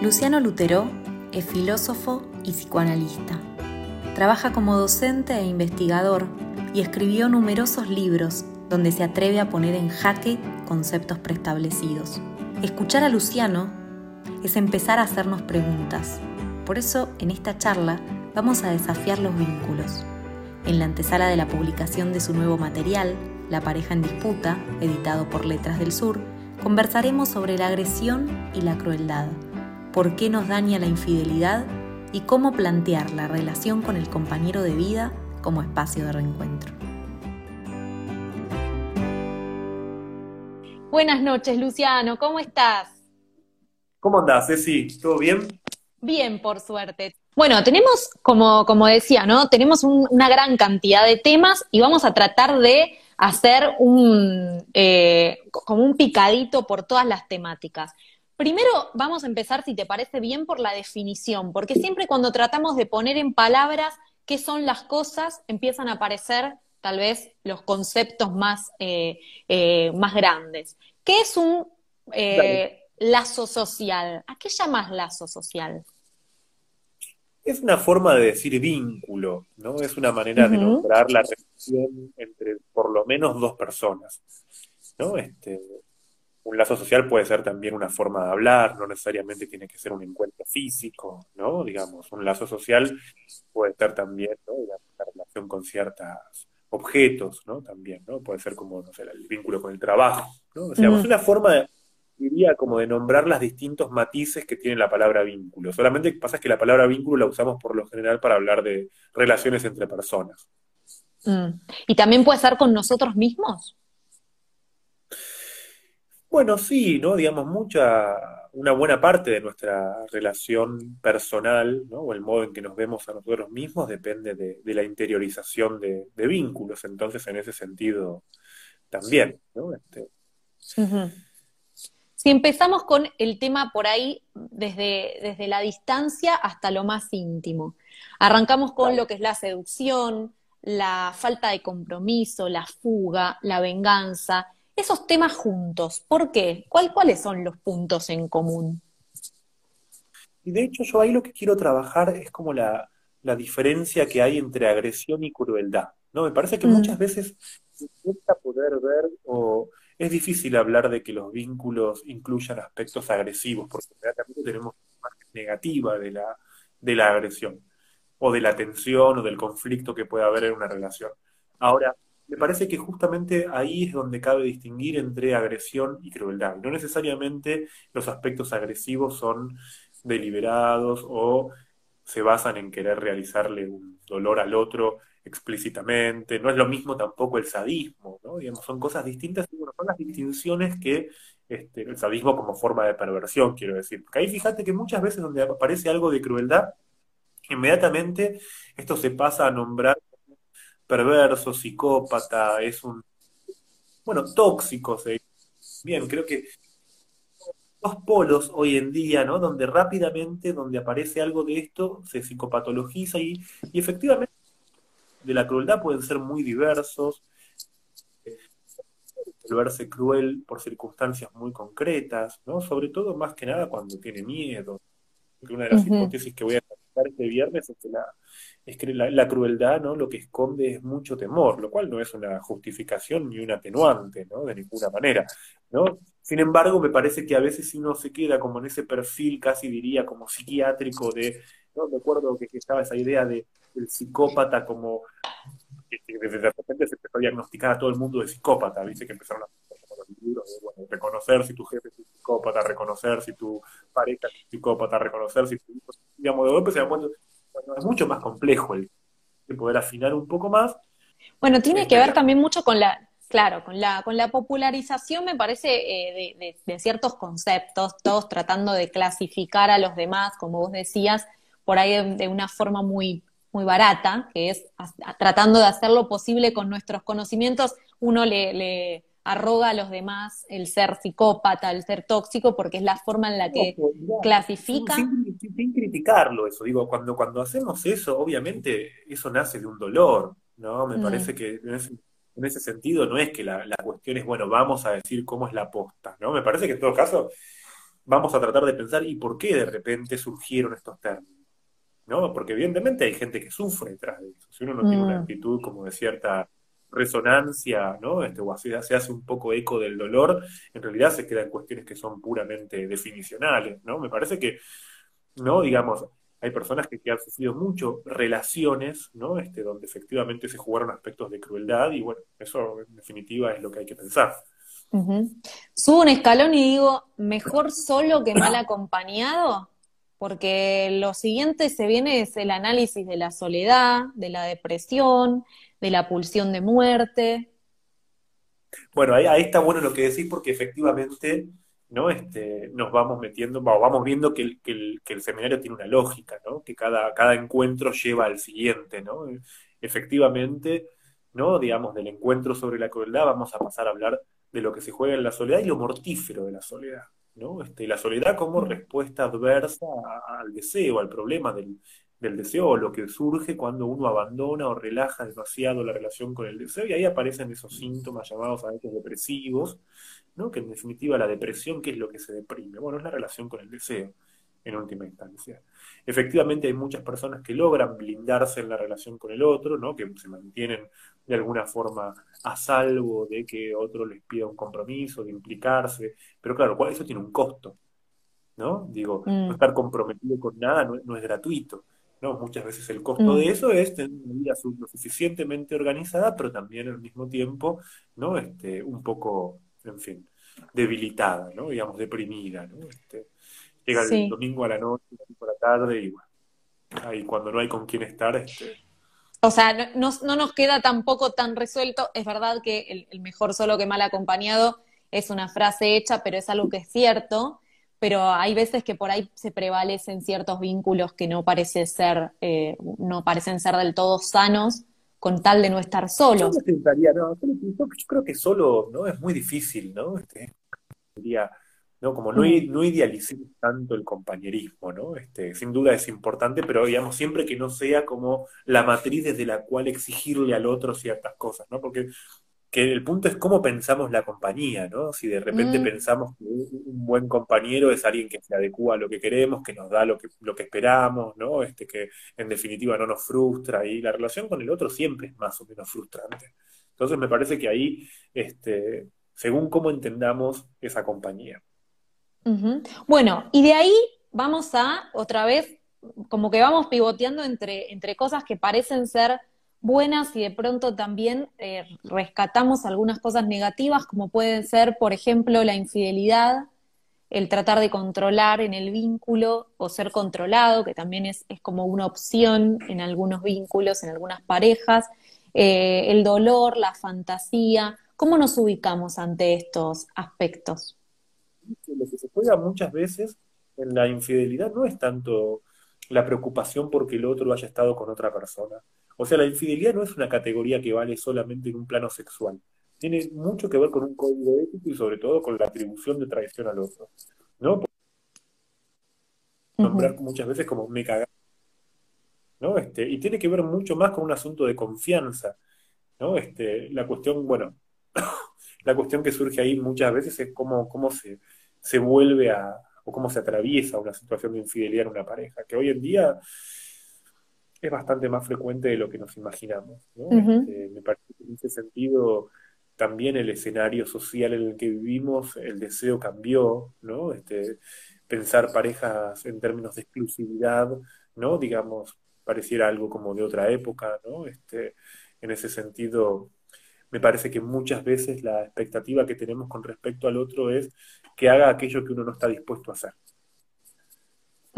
Luciano Lutero es filósofo y psicoanalista. Trabaja como docente e investigador y escribió numerosos libros donde se atreve a poner en jaque conceptos preestablecidos. Escuchar a Luciano es empezar a hacernos preguntas. Por eso, en esta charla, vamos a desafiar los vínculos. En la antesala de la publicación de su nuevo material, La pareja en disputa, editado por Letras del Sur, conversaremos sobre la agresión y la crueldad por qué nos daña la infidelidad y cómo plantear la relación con el compañero de vida como espacio de reencuentro. Buenas noches, Luciano, ¿cómo estás? ¿Cómo andás, Ceci? ¿Todo bien? Bien, por suerte. Bueno, tenemos, como, como decía, ¿no? Tenemos una gran cantidad de temas y vamos a tratar de hacer un, eh, como un picadito por todas las temáticas. Primero vamos a empezar, si te parece bien, por la definición, porque siempre cuando tratamos de poner en palabras qué son las cosas, empiezan a aparecer tal vez los conceptos más, eh, eh, más grandes. ¿Qué es un eh, lazo social? ¿A qué llamas lazo social? Es una forma de decir vínculo, ¿no? Es una manera de nombrar la relación entre por lo menos dos personas, ¿no? Este, un lazo social puede ser también una forma de hablar, no necesariamente tiene que ser un encuentro físico, ¿no? Digamos, un lazo social puede ser también, ¿no? la relación con ciertos objetos, ¿no? También, ¿no? Puede ser como, no sé, el vínculo con el trabajo, ¿no? O sea, es una forma, de, diría, como de nombrar los distintos matices que tiene la palabra vínculo. Solamente pasa que la palabra vínculo la usamos por lo general para hablar de relaciones entre personas. Mm. ¿Y también puede ser con nosotros mismos? Bueno, sí, ¿no? Digamos, mucha, una buena parte de nuestra relación personal, ¿no? O el modo en que nos vemos a nosotros mismos depende de, la interiorización de, vínculos. Entonces, en ese sentido, también, ¿no? Este... Si empezamos con el tema por ahí, desde, desde la distancia hasta lo más íntimo. Arrancamos con lo que es la seducción, la falta de compromiso, la fuga, la venganza esos temas juntos. ¿Por qué? ¿Cuáles son los puntos en común? Y de hecho yo ahí lo que quiero trabajar es como la, diferencia que hay entre agresión y crueldad. ¿no? Me parece que mm. muchas veces cuesta poder ver o es difícil hablar de que los vínculos incluyan aspectos agresivos, porque realmente tenemos una imagen negativa de la, de la agresión, o de la tensión o del conflicto que puede haber en una relación. Ahora, me parece que justamente ahí es donde cabe distinguir entre agresión y crueldad. No necesariamente los aspectos agresivos son deliberados o se basan en querer realizarle un dolor al otro explícitamente. No es lo mismo tampoco el sadismo, ¿no? Digamos, son cosas distintas bueno, son las distinciones que este, el sadismo como forma de perversión, quiero decir. Porque ahí fíjate que muchas veces donde aparece algo de crueldad, inmediatamente esto se pasa a nombrar perverso, psicópata, es un, bueno, tóxico. Bien, creo que dos polos hoy en día, ¿no? Donde rápidamente, donde aparece algo de esto, se psicopatologiza y, y efectivamente de la crueldad pueden ser muy diversos, volverse cruel por circunstancias muy concretas, ¿no? Sobre todo más que nada cuando tiene miedo. Una de las hipótesis que voy a este viernes es que la, es que la, crueldad ¿no? lo que esconde es mucho temor, lo cual no es una justificación ni un atenuante, ¿no? de ninguna manera. ¿no? Sin embargo, me parece que a veces uno se queda como en ese perfil, casi diría, como psiquiátrico de, ¿no? me acuerdo que, estaba esa idea de el psicópata como, que, de repente se empezó a diagnosticar a todo el mundo de psicópata, viste que empezaron a libros de, bueno, reconocer si tu jefe es un psicópata, reconocer si tu pareja es un psicópata, reconocer si tu hijo, digamos, de golpe se dan cuenta es mucho más complejo el de poder afinar un poco más. Bueno, tiene que ver también mucho con la, claro, con la, con la popularización me parece eh, de, ciertos conceptos, todos tratando de clasificar a los demás, como vos decías, por ahí de, una forma muy, muy barata, que es tratando de hacer lo posible con nuestros conocimientos, uno le, le arroga a los demás el ser psicópata, el ser tóxico, porque es la forma en la que clasifica. Sin, criticarlo eso, digo, cuando, cuando hacemos eso, obviamente eso nace de un dolor, ¿no? Me mm. parece que en ese, sentido no es que la, la, cuestión es, bueno, vamos a decir cómo es la posta, ¿no? Me parece que en todo caso vamos a tratar de pensar, ¿y por qué de repente surgieron estos términos? ¿No? Porque evidentemente hay gente que sufre detrás de eso. Si uno no tiene una mm. actitud como de cierta resonancia, ¿no? Este, o así, se hace un poco eco del dolor, en realidad se quedan cuestiones que son puramente definicionales, ¿no? Me parece que, ¿no? Digamos, hay personas que, han sufrido mucho relaciones, ¿no? Este, donde efectivamente se jugaron aspectos de crueldad y bueno, eso en definitiva es lo que hay que pensar. Subo un escalón y digo, mejor solo que mal acompañado, porque lo siguiente se viene es el análisis de la soledad, de la depresión, de la pulsión de muerte. Bueno, ahí, está bueno lo que decís porque efectivamente ¿no? Este, nos vamos metiendo, vamos viendo que el, que, el, que el, seminario tiene una lógica, ¿no? que cada, cada encuentro lleva al siguiente. ¿no? Efectivamente, ¿no? digamos, del encuentro sobre la crueldad vamos a pasar a hablar de lo que se juega en la soledad y lo mortífero de la soledad. ¿no? Este, la soledad como respuesta adversa al deseo, al problema del, del deseo o lo que surge cuando uno abandona o relaja demasiado la relación con el deseo y ahí aparecen esos síntomas llamados a veces depresivos, ¿no? que en definitiva la depresión, ¿qué es lo que se deprime? Bueno, es la relación con el deseo en última instancia. Efectivamente hay muchas personas que logran blindarse en la relación con el otro, ¿no? que se mantienen de alguna forma a salvo de que otro les pida un compromiso, de implicarse, pero claro, eso tiene un costo, ¿no? Digo, no mm. estar comprometido con nada no es gratuito. ¿No? Muchas veces el costo de mm. eso es tener una vida lo suficientemente organizada, pero también al mismo tiempo, ¿no? Este, un poco, en fin, debilitada, ¿no? Digamos, deprimida, ¿no? Este, llega el domingo a la noche, por la tarde, y bueno, ahí cuando no hay con quién estar, este... O sea, no, no, nos queda tampoco tan resuelto. Es verdad que el, el mejor solo que mal acompañado es una frase hecha, pero es algo que es cierto pero hay veces que por ahí se prevalecen ciertos vínculos que no parece ser, eh, no parecen ser del todo sanos con tal de no estar solos. Yo, no, yo creo que solo no es muy difícil, ¿no? Este, ¿no? Como no, mm. no idealicemos tanto el compañerismo, ¿no? Este, sin duda es importante, pero digamos, siempre que no sea como la matriz desde la cual exigirle al otro ciertas cosas, ¿no? Porque que el punto es cómo pensamos la compañía, ¿no? Si de repente mm. pensamos que un buen compañero es alguien que se adecua a lo que queremos, que nos da lo que, lo que esperamos, ¿no? Este, que en definitiva no nos frustra y la relación con el otro siempre es más o menos frustrante. Entonces me parece que ahí, este, según cómo entendamos esa compañía. Bueno, y de ahí vamos a, otra vez, como que vamos pivoteando entre, entre cosas que parecen ser buenas y de pronto también eh, rescatamos algunas cosas negativas, como pueden ser, por ejemplo, la infidelidad, el tratar de controlar en el vínculo o ser controlado, que también es, como una opción en algunos vínculos, en algunas parejas, eh, el dolor, la fantasía. ¿Cómo nos ubicamos ante estos aspectos? Lo que se juega muchas veces en la infidelidad no es tanto la preocupación porque el otro haya estado con otra persona, o sea, la infidelidad no es una categoría que vale solamente en un plano sexual. Tiene mucho que ver con un código ético y sobre todo con la atribución de traición al otro. ¿No? Nombrar muchas veces como me cagaste. ¿No? Este, y tiene que ver mucho más con un asunto de confianza. ¿No? Este, la cuestión, bueno, la cuestión que surge ahí muchas veces es cómo, cómo se, se vuelve a, o cómo se atraviesa una situación de infidelidad en una pareja, que hoy en día es bastante más frecuente de lo que nos imaginamos. Este, me parece que en ese sentido también el escenario social en el que vivimos, el deseo cambió, ¿no? Este, pensar parejas en términos de exclusividad, ¿no? Digamos, pareciera algo como de otra época, ¿no? Este, en ese sentido, me parece que muchas veces la expectativa que tenemos con respecto al otro es que haga aquello que uno no está dispuesto a hacer.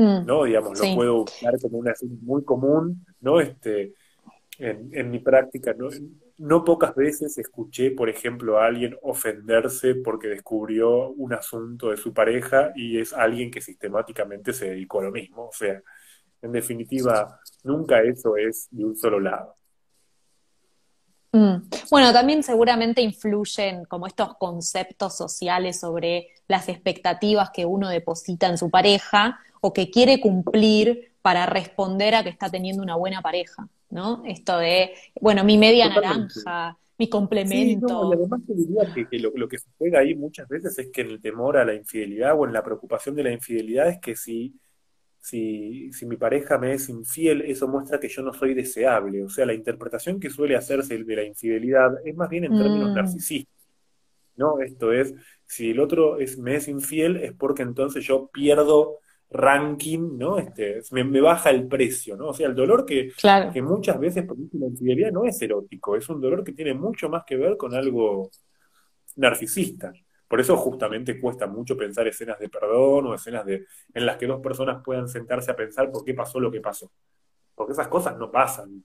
Mm. ¿no? Digamos, lo puedo usar como una muy común, ¿no? Este, en, mi práctica, ¿no? no pocas veces escuché, por ejemplo, a alguien ofenderse porque descubrió un asunto de su pareja y es alguien que sistemáticamente se dedicó a lo mismo. O sea, en definitiva, nunca eso es de un solo lado. Mm. Bueno, también seguramente influyen como estos conceptos sociales sobre las expectativas que uno deposita en su pareja o que quiere cumplir para responder a que está teniendo una buena pareja. ¿no? Esto de, bueno, mi media naranja, mi complemento. y además te diría que, lo, que se juega ahí muchas veces es que en el temor a la infidelidad o en la preocupación de la infidelidad es que si, si, si mi pareja me es infiel, eso muestra que yo no soy deseable. O sea, la interpretación que suele hacerse de la infidelidad es más bien en términos mm. narcisistas. ¿no? Esto es, si el otro es, me es infiel, es porque entonces yo pierdo ranking, ¿no? Este, me, baja el precio, ¿no? O sea, el dolor que, que muchas veces produce la infidelidad no es erótico, es un dolor que tiene mucho más que ver con algo narcisista. Por eso justamente cuesta mucho pensar escenas de perdón o escenas de, en las que dos personas puedan sentarse a pensar por qué pasó lo que pasó. Porque esas cosas no pasan.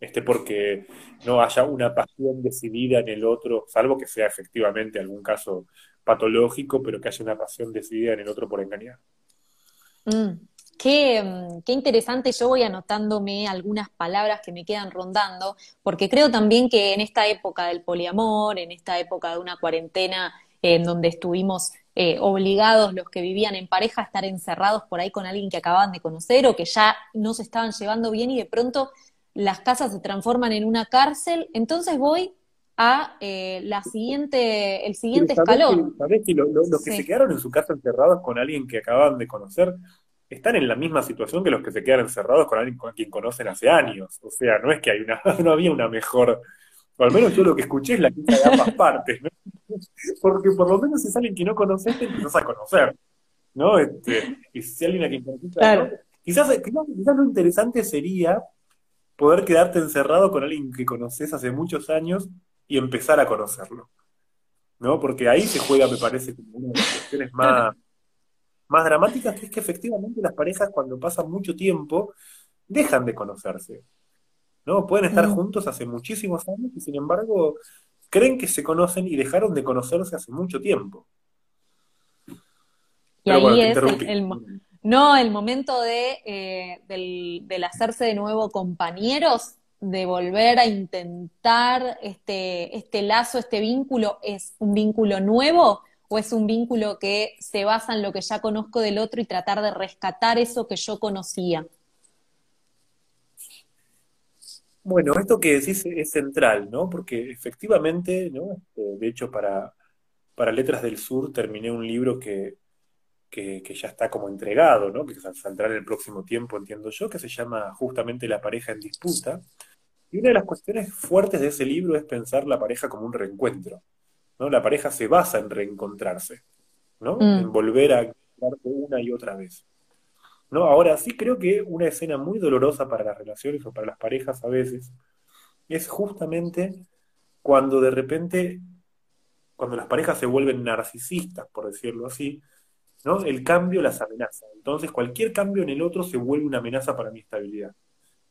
Este, porque no haya una pasión decidida en el otro, salvo que sea efectivamente algún caso patológico, pero que haya una pasión decidida en el otro por engañar. Mm, qué, mm, qué, interesante, yo voy anotándome algunas palabras que me quedan rondando, porque creo también que en esta época del poliamor, en esta época de una cuarentena en donde estuvimos eh, obligados los que vivían en pareja a estar encerrados por ahí con alguien que acababan de conocer o que ya no se estaban llevando bien y de pronto las casas se transforman en una cárcel, entonces voy a eh, la siguiente, el siguiente escalón. ¿Sabés que los que se quedaron en su casa encerrados con alguien que acaban de conocer están en la misma situación que los que se quedan encerrados con alguien con quien conocen hace años? O sea, no es que hay una, no había una mejor, o al menos yo lo que escuché es la quinta de ambas partes, ¿no? Porque por lo menos si es alguien que no conoces, te empezás a conocer, ¿no? Este, y si alguien a quien conoces, quizás, quizás lo interesante sería poder quedarte encerrado con alguien que conoces hace muchos años y empezar a conocerlo. ¿No? Porque ahí se juega, me parece, como una de las cuestiones más, más dramáticas, que es que efectivamente las parejas cuando pasan mucho tiempo dejan de conocerse. ¿No? Pueden estar mm. juntos hace muchísimos años y sin embargo creen que se conocen y dejaron de conocerse hace mucho tiempo. Y ahí es el, no, el momento de, eh, del, del, hacerse de nuevo compañeros de volver a intentar este, este lazo, este vínculo, es un vínculo nuevo o es un vínculo que se basa en lo que ya conozco del otro y tratar de rescatar eso que yo conocía? Bueno, esto que decís es central, ¿no? Porque efectivamente, ¿no? Este, de hecho, para, para Letras del Sur terminé un libro que, que, que, ya está como entregado, ¿no? que saldrá en el próximo tiempo, entiendo yo, que se llama justamente La pareja en disputa, y una de las cuestiones fuertes de ese libro es pensar la pareja como un reencuentro. ¿no? La pareja se basa en reencontrarse, ¿no? Mm. En volver a encontrarse una y otra vez. ¿No? Ahora sí creo que una escena muy dolorosa para las relaciones o para las parejas a veces es justamente cuando de repente, cuando las parejas se vuelven narcisistas, por decirlo así, ¿no? El cambio las amenaza. Entonces cualquier cambio en el otro se vuelve una amenaza para mi estabilidad.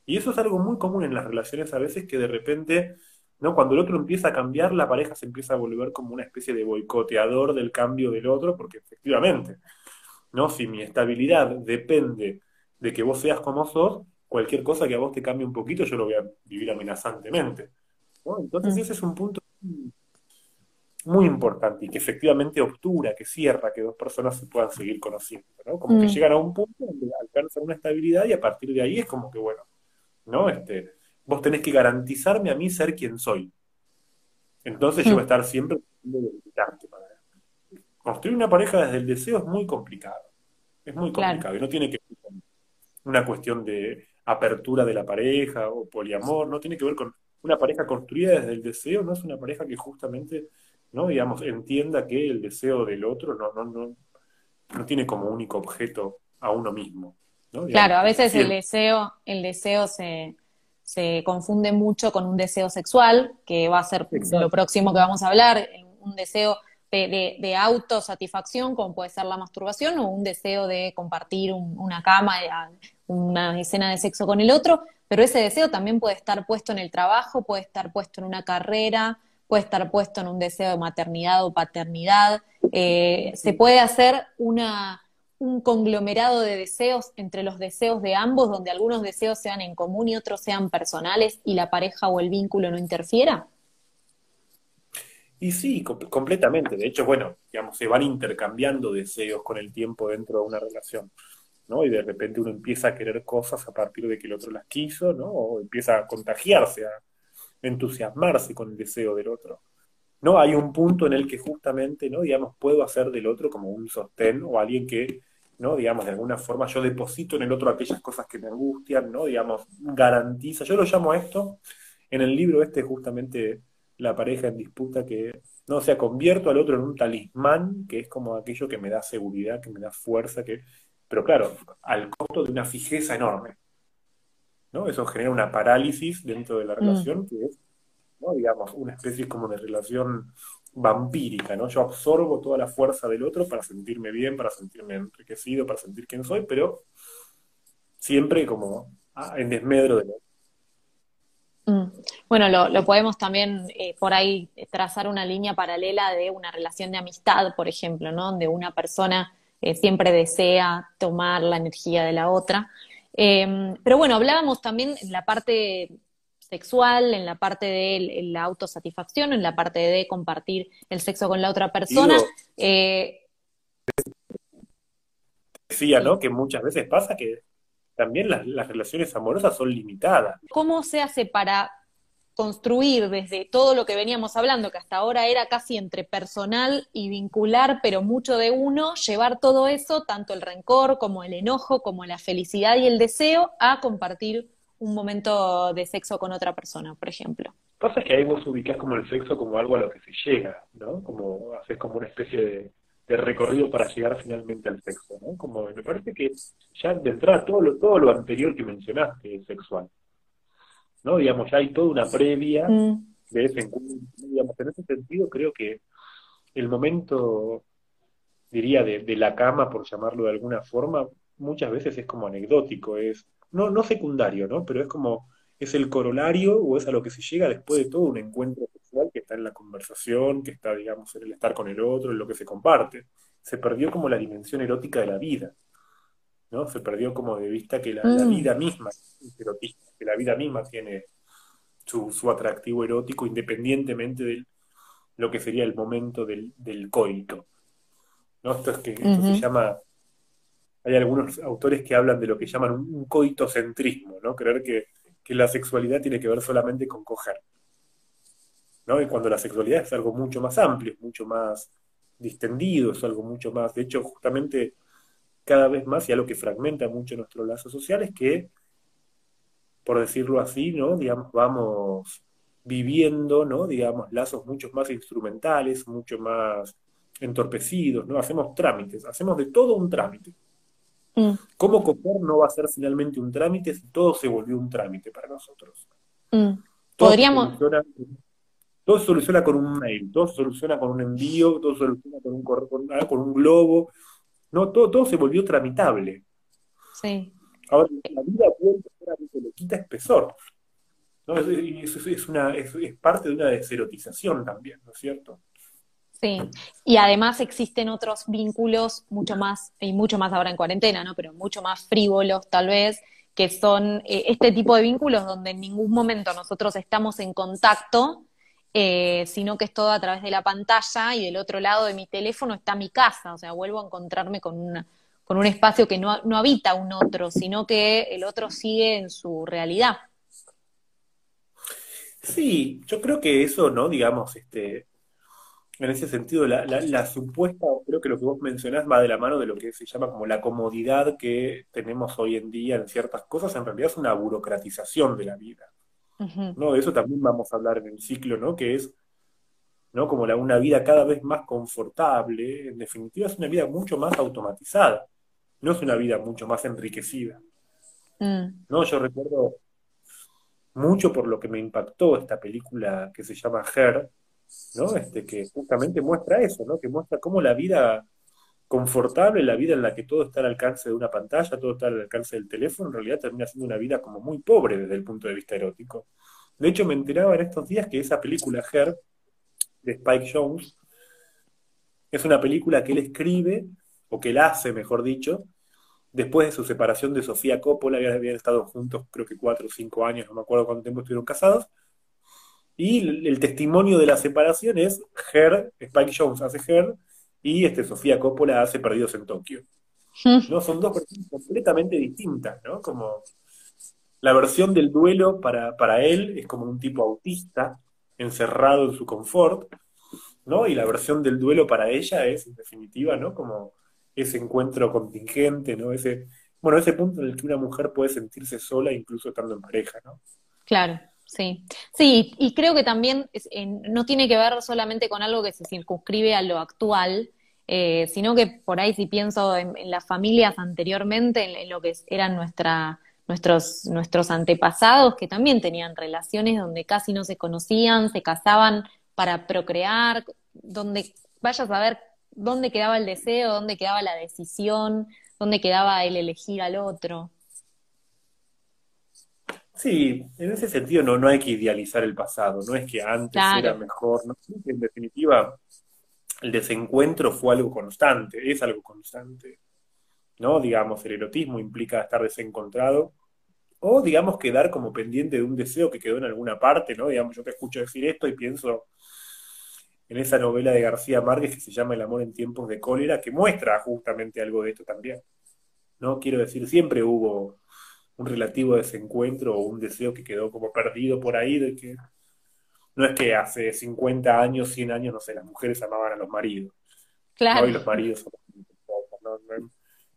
Y eso es algo muy común en las relaciones a veces que de repente, ¿no? Cuando el otro empieza a cambiar, la pareja se empieza a volver como una especie de boicoteador del cambio del otro, porque efectivamente, ¿no? Si mi estabilidad depende de que vos seas como sos, cualquier cosa que a vos te cambie un poquito, yo lo voy a vivir amenazantemente. Entonces mm. ese es un punto muy importante y que efectivamente obtura, que cierra que dos personas se puedan seguir conociendo, ¿no? Como que mm. llegan a un punto donde alcanzan una estabilidad y a partir de ahí es como que, bueno, ¿no? Este, vos tenés que garantizarme a mí ser quien soy. Entonces yo voy a mm. estar siempre construir una pareja desde el deseo es muy complicado. Es muy complicado y no tiene que ver con una cuestión de apertura de la pareja o poliamor, no tiene que ver con una pareja construida desde el deseo, no es una pareja que justamente, no, digamos, entienda que el deseo del otro no, no, no, no tiene como único objeto a uno mismo claro, a veces el deseo, el deseo se, se, confunde mucho con un deseo sexual, que va a ser lo próximo que vamos a hablar, un deseo de, autosatisfacción, como puede ser la masturbación, o un deseo de compartir una cama, una escena de sexo con el otro, pero ese deseo también puede estar puesto en el trabajo, puede estar puesto en una carrera, puede estar puesto en un deseo de maternidad o paternidad. Eh, se puede hacer una, un conglomerado de deseos entre los deseos de ambos, donde algunos deseos sean en común y otros sean personales y la pareja o el vínculo no interfiera? Y sí, completamente. De hecho, bueno, digamos, se van intercambiando deseos con el tiempo dentro de una relación, ¿no? Y de repente uno empieza a querer cosas a partir de que el otro las quiso, ¿no? O empieza a contagiarse, a entusiasmarse con el deseo del otro. ¿No? Hay un punto en el que justamente, ¿no? Digamos, puedo hacer del otro como un sostén o alguien que, ¿no? Digamos, de alguna forma yo deposito en el otro aquellas cosas que me angustian, ¿no? Digamos, garantiza. Yo lo llamo esto, en el libro este justamente la pareja en disputa que, no, o sea, convierto al otro en un talismán, que es como aquello que me da seguridad, que me da fuerza, que, pero claro, al costo de una fijeza enorme. ¿no? Eso genera una parálisis dentro de la mm. relación que es, ¿no? digamos, una especie como de relación vampírica, ¿no? Yo absorbo toda la fuerza del otro para sentirme bien, para sentirme enriquecido, para sentir quién soy, pero siempre como ah, en desmedro del otro. Mm. Bueno, lo, podemos también eh, por ahí trazar una línea paralela de una relación de amistad, por ejemplo, ¿no? Donde una persona eh, siempre desea tomar la energía de la otra. Em, pero bueno, hablábamos también en la parte sexual, en la parte de la autosatisfacción, en la parte de compartir el sexo con la otra persona. Eh, decía, ¿no? Que muchas veces pasa que también las, relaciones amorosas son limitadas. ¿Cómo se hace para construir desde todo lo que veníamos hablando, que hasta ahora era casi entre personal y vincular, pero mucho de uno, llevar todo eso, tanto el rencor como el enojo, como la felicidad y el deseo, a compartir un momento de sexo con otra persona, por ejemplo. Pasa que ahí vos ubicás como el sexo como algo a lo que se llega, ¿no? Como haces como una especie de, de recorrido para llegar finalmente al sexo, ¿no? Como me parece que ya de entrada todo lo, todo lo anterior que mencionaste es sexual, ¿no? Digamos, ya hay toda una previa mm. de ese encuentro, digamos, en ese sentido creo que el momento, diría, de, de, la cama, por llamarlo de alguna forma, muchas veces es como anecdótico, es, no, no secundario, ¿no? Pero es como, es el corolario o es a lo que se llega después de todo un encuentro que está en la conversación, que está, digamos, en el estar con el otro, en lo que se comparte. Se perdió como la dimensión erótica de la vida, ¿no? Se perdió como de vista que la, mm. vida misma es erotista, que la vida misma tiene su, atractivo erótico independientemente de lo que sería el momento del, coito. ¿no? Esto es que se llama hay algunos autores que hablan de lo que llaman un, coitocentrismo, ¿no? Creer que, que, la sexualidad tiene que ver solamente con coger. ¿No? Y cuando la sexualidad es algo mucho más amplio, es mucho más distendido, es algo mucho más, de hecho, justamente cada vez más, y algo que fragmenta mucho nuestros lazos sociales, que, por decirlo así, ¿no? Digamos, vamos viviendo, ¿no? Digamos, lazos mucho más instrumentales, mucho más entorpecidos, ¿no? Hacemos trámites, hacemos de todo un trámite. Mm. ¿Cómo coger no va a ser finalmente un trámite si todo se volvió un trámite para nosotros? Mm. Podríamos... Todo se soluciona con un mail, todo se soluciona con un envío, todo se soluciona con un, con, ah, con un globo. No, todo, todo se volvió tramitable. Sí. Ahora, la vida vuelve a ser le quita espesor. ¿no? Es, es, una, es, parte de una deserotización también, ¿no es cierto? Sí, y además existen otros vínculos mucho más, y mucho más ahora en cuarentena, ¿no? Pero mucho más frívolos tal vez, que son eh, este tipo de vínculos donde en ningún momento nosotros estamos en contacto, eh, sino que es todo a través de la pantalla y del otro lado de mi teléfono está mi casa, o sea, vuelvo a encontrarme con, con un espacio que no, no habita un otro, sino que el otro sigue en su realidad. Sí, yo creo que eso, ¿no? Digamos, este, en ese sentido, la, la, supuesta, creo que lo que vos mencionás va de la mano de lo que se llama como la comodidad que tenemos hoy en día en ciertas cosas, en realidad es una burocratización de la vida. ¿No? De eso también vamos a hablar en el ciclo, ¿no? Que es, ¿no? Como la, una vida cada vez más confortable, en definitiva es una vida mucho más automatizada, no es una vida mucho más enriquecida. Mm. ¿No? Yo recuerdo mucho por lo que me impactó esta película que se llama Her, ¿no? Este, que justamente muestra eso, ¿no? Que muestra cómo la vida confortable, la vida en la que todo está al alcance de una pantalla, todo está al alcance del teléfono, en realidad termina siendo una vida como muy pobre desde el punto de vista erótico. De hecho, me enteraba en estos días que esa película Her, de Spike Jones, es una película que él escribe, o que él hace, mejor dicho, después de su separación de Sofía Coppola, habían estado juntos creo que cuatro o cinco años, no me acuerdo cuánto tiempo estuvieron casados, y el, testimonio de la separación es Her, Spike Jones hace Her, y este, Sofía Coppola hace Perdidos en Tokio. ¿no? Son dos personas completamente distintas, ¿no? Como la versión del duelo para, para él es como un tipo autista, encerrado en su confort, ¿no? Y la versión del duelo para ella es, en definitiva, ¿no? Como ese encuentro contingente, ¿no? Ese, bueno, ese punto en el que una mujer puede sentirse sola incluso estando en pareja, ¿no? Claro, sí. Sí, y creo que también no tiene que ver solamente con algo que se circunscribe a lo actual, eh, sino que por ahí si pienso en, las familias anteriormente, en, lo que eran nuestra, nuestros, nuestros antepasados, que también tenían relaciones donde casi no se conocían, se casaban para procrear, donde vayas a ver dónde quedaba el deseo, dónde quedaba la decisión, dónde quedaba el elegir al otro. Sí, en ese sentido no, no hay que idealizar el pasado, no es que antes era mejor, ¿no? en definitiva el desencuentro fue algo constante, es algo constante. ¿No? Digamos, el erotismo implica estar desencontrado, o digamos quedar como pendiente de un deseo que quedó en alguna parte, ¿no? Digamos, yo te escucho decir esto y pienso en esa novela de García Márquez que se llama El amor en tiempos de cólera, que muestra justamente algo de esto también. ¿No? Quiero decir, siempre hubo un relativo desencuentro o un deseo que quedó como perdido por ahí de que no es que hace 50 años, 100 años, no sé, las mujeres amaban a los maridos. Claro. Y los maridos no,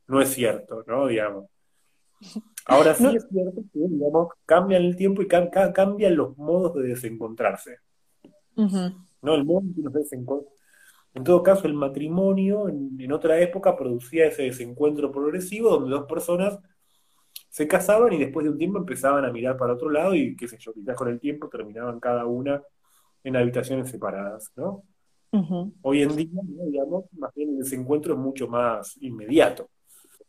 no, es cierto, ¿no? Digamos. Ahora sí es cierto que, digamos, cambian el tiempo y cambian los modos de desencontrarse. ¿No? El modo en todo caso, el matrimonio en, otra época producía ese desencuentro progresivo donde dos personas se casaban y después de un tiempo empezaban a mirar para otro lado y qué sé yo, quizás con el tiempo terminaban cada una en habitaciones separadas, ¿no? Hoy en día, digamos, más bien el desencuentro es mucho más inmediato.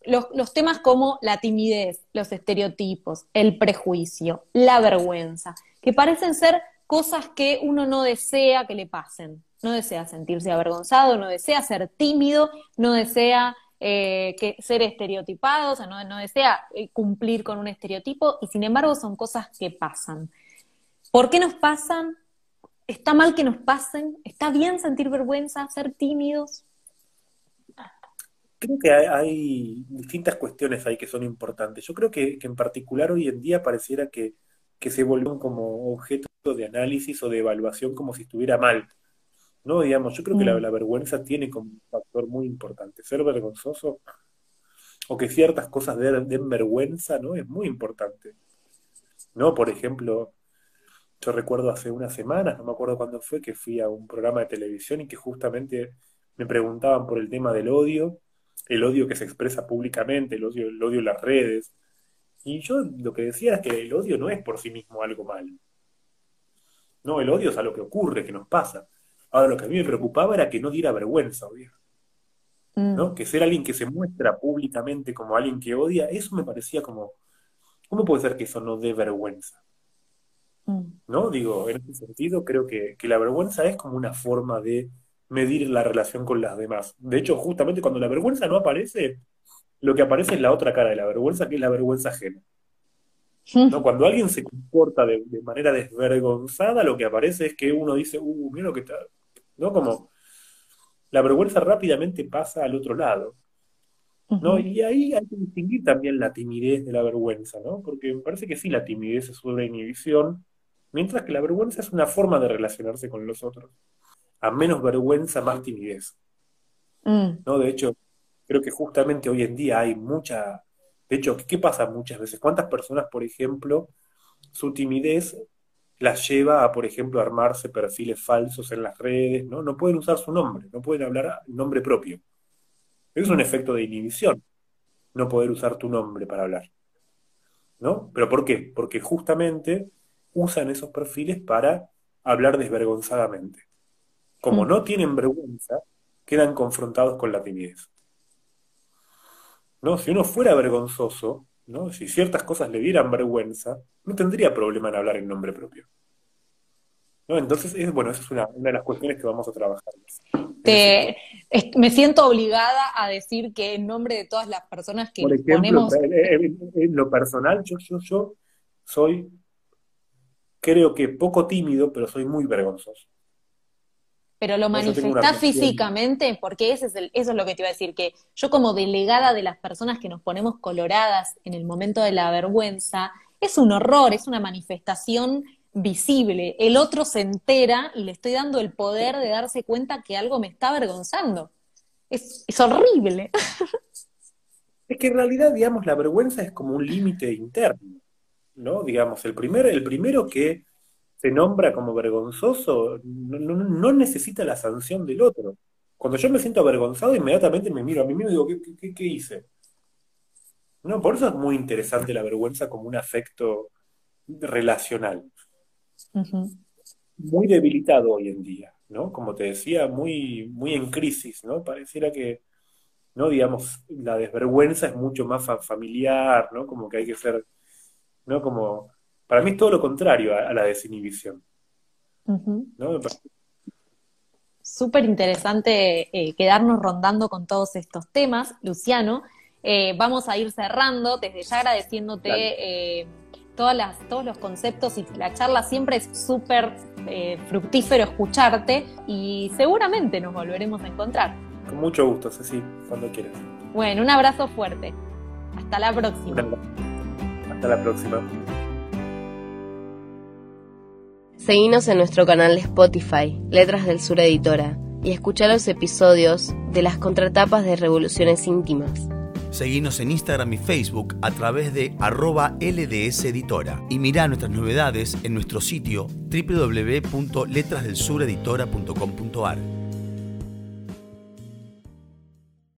Los, los, temas como la timidez, los estereotipos, el prejuicio, la vergüenza, que parecen ser cosas que uno no desea que le pasen. No desea sentirse avergonzado, no desea ser tímido, no desea eh, que ser estereotipado, o sea, no, desea eh, cumplir con un estereotipo, y sin embargo son cosas que pasan. ¿Por qué nos pasan? ¿Está mal que nos pasen? ¿Está bien sentir vergüenza, ser tímidos? Creo que hay, distintas cuestiones ahí que son importantes. Yo creo que, en particular hoy en día pareciera que, que se volvió como objeto de análisis o de evaluación como si estuviera mal. ¿No? Digamos, yo creo que la, mm. vergüenza tiene como un factor muy importante. Ser vergonzoso o que ciertas cosas den, vergüenza, ¿no? Es muy importante. ¿No? Por ejemplo, yo recuerdo hace unas semanas, no me acuerdo cuándo fue, que fui a un programa de televisión y que justamente me preguntaban por el tema del odio, el odio que se expresa públicamente, el odio, el odio en las redes. Y yo lo que decía es que el odio no es por sí mismo algo malo. No, el odio es a lo que ocurre, que nos pasa. Ahora, lo que a mí me preocupaba era que no diera vergüenza odiar. ¿no? Mm. Que ser alguien que se muestra públicamente como alguien que odia, eso me parecía como, ¿cómo puede ser que eso no dé vergüenza? Mm. ¿No? Digo, en ese sentido, creo que, la vergüenza es como una forma de medir la relación con las demás. De hecho, justamente cuando la vergüenza no aparece, lo que aparece es la otra cara de la vergüenza, que es la vergüenza ajena. ¿No? Cuando alguien se comporta de, de, manera desvergonzada, lo que aparece es que uno dice, uh, mira lo que está, ¿no? Como la vergüenza rápidamente pasa al otro lado, ¿no? Y ahí hay que distinguir también la timidez de la vergüenza, ¿no? Porque me parece que sí, la timidez es una inhibición, mientras que la vergüenza es una forma de relacionarse con los otros. A menos vergüenza, más timidez. Mm. ¿No? De hecho, creo que justamente hoy en día hay mucha... De hecho, ¿qué pasa muchas veces? ¿Cuántas personas, por ejemplo, su timidez las lleva a, por ejemplo, armarse perfiles falsos en las redes, ¿no? No pueden usar su nombre, no pueden hablar nombre propio. Es un efecto de inhibición, no poder usar tu nombre para hablar. ¿No? ¿Pero por qué? Porque justamente usan esos perfiles para hablar desvergonzadamente. como Mm. no tienen vergüenza, quedan confrontados con la timidez. ¿No? Si uno fuera vergonzoso, ¿no? Si ciertas cosas le dieran vergüenza, no tendría problema en hablar en nombre propio. ¿No? Entonces, es, bueno, esa es una, una de las cuestiones que vamos a trabajar. Te- es- me siento obligada a decir que en nombre de todas las personas que Por ejemplo, ponemos en, en- en lo personal, yo, yo, yo soy, creo que poco tímido, pero soy muy vergonzoso. Pero lo manifestás físicamente, porque ese es el, eso es lo que te iba a decir, que yo como delegada de las personas que nos ponemos coloradas en el momento de la vergüenza, es un horror, es una manifestación visible. El otro se entera y le estoy dando el poder de darse cuenta que algo me está avergonzando. Es, es horrible. Es que en realidad, digamos, la vergüenza es como un límite interno, ¿no? Digamos, el primer, el primero que se nombra como vergonzoso no, no- no necesita la sanción del otro. Cuando yo me siento avergonzado, inmediatamente me miro a mí mismo y digo, ¿qué, qué- qué hice? No, por eso es muy interesante la vergüenza como un afecto relacional. Muy debilitado hoy en día, ¿no? Como te decía, muy, muy en crisis, ¿no? Pareciera que, ¿no? Digamos, la desvergüenza es mucho más fa- familiar, ¿no? Como que hay que ser, ¿no? Como, para mí es todo lo contrario a, a la desinhibición, parece- Súper interesante eh, quedarnos rondando con todos estos temas, Luciano. Eh, vamos a ir cerrando, desde ya agradeciéndote eh, todas las, todos los conceptos y la charla siempre es súper fructífero escucharte y seguramente nos volveremos a encontrar. Con mucho gusto, Ceci, cuando quieras. Bueno, un abrazo fuerte. Hasta la próxima. Hasta la próxima. Seguinos en nuestro canal de Spotify, Letras del Sur Editora, y escucha los episodios de las contratapas de Revoluciones Íntimas. Seguinos en Instagram y Facebook a través de arroba LDS Editora y mirá nuestras novedades en nuestro sitio www.letrasdelsureditora.com.ar.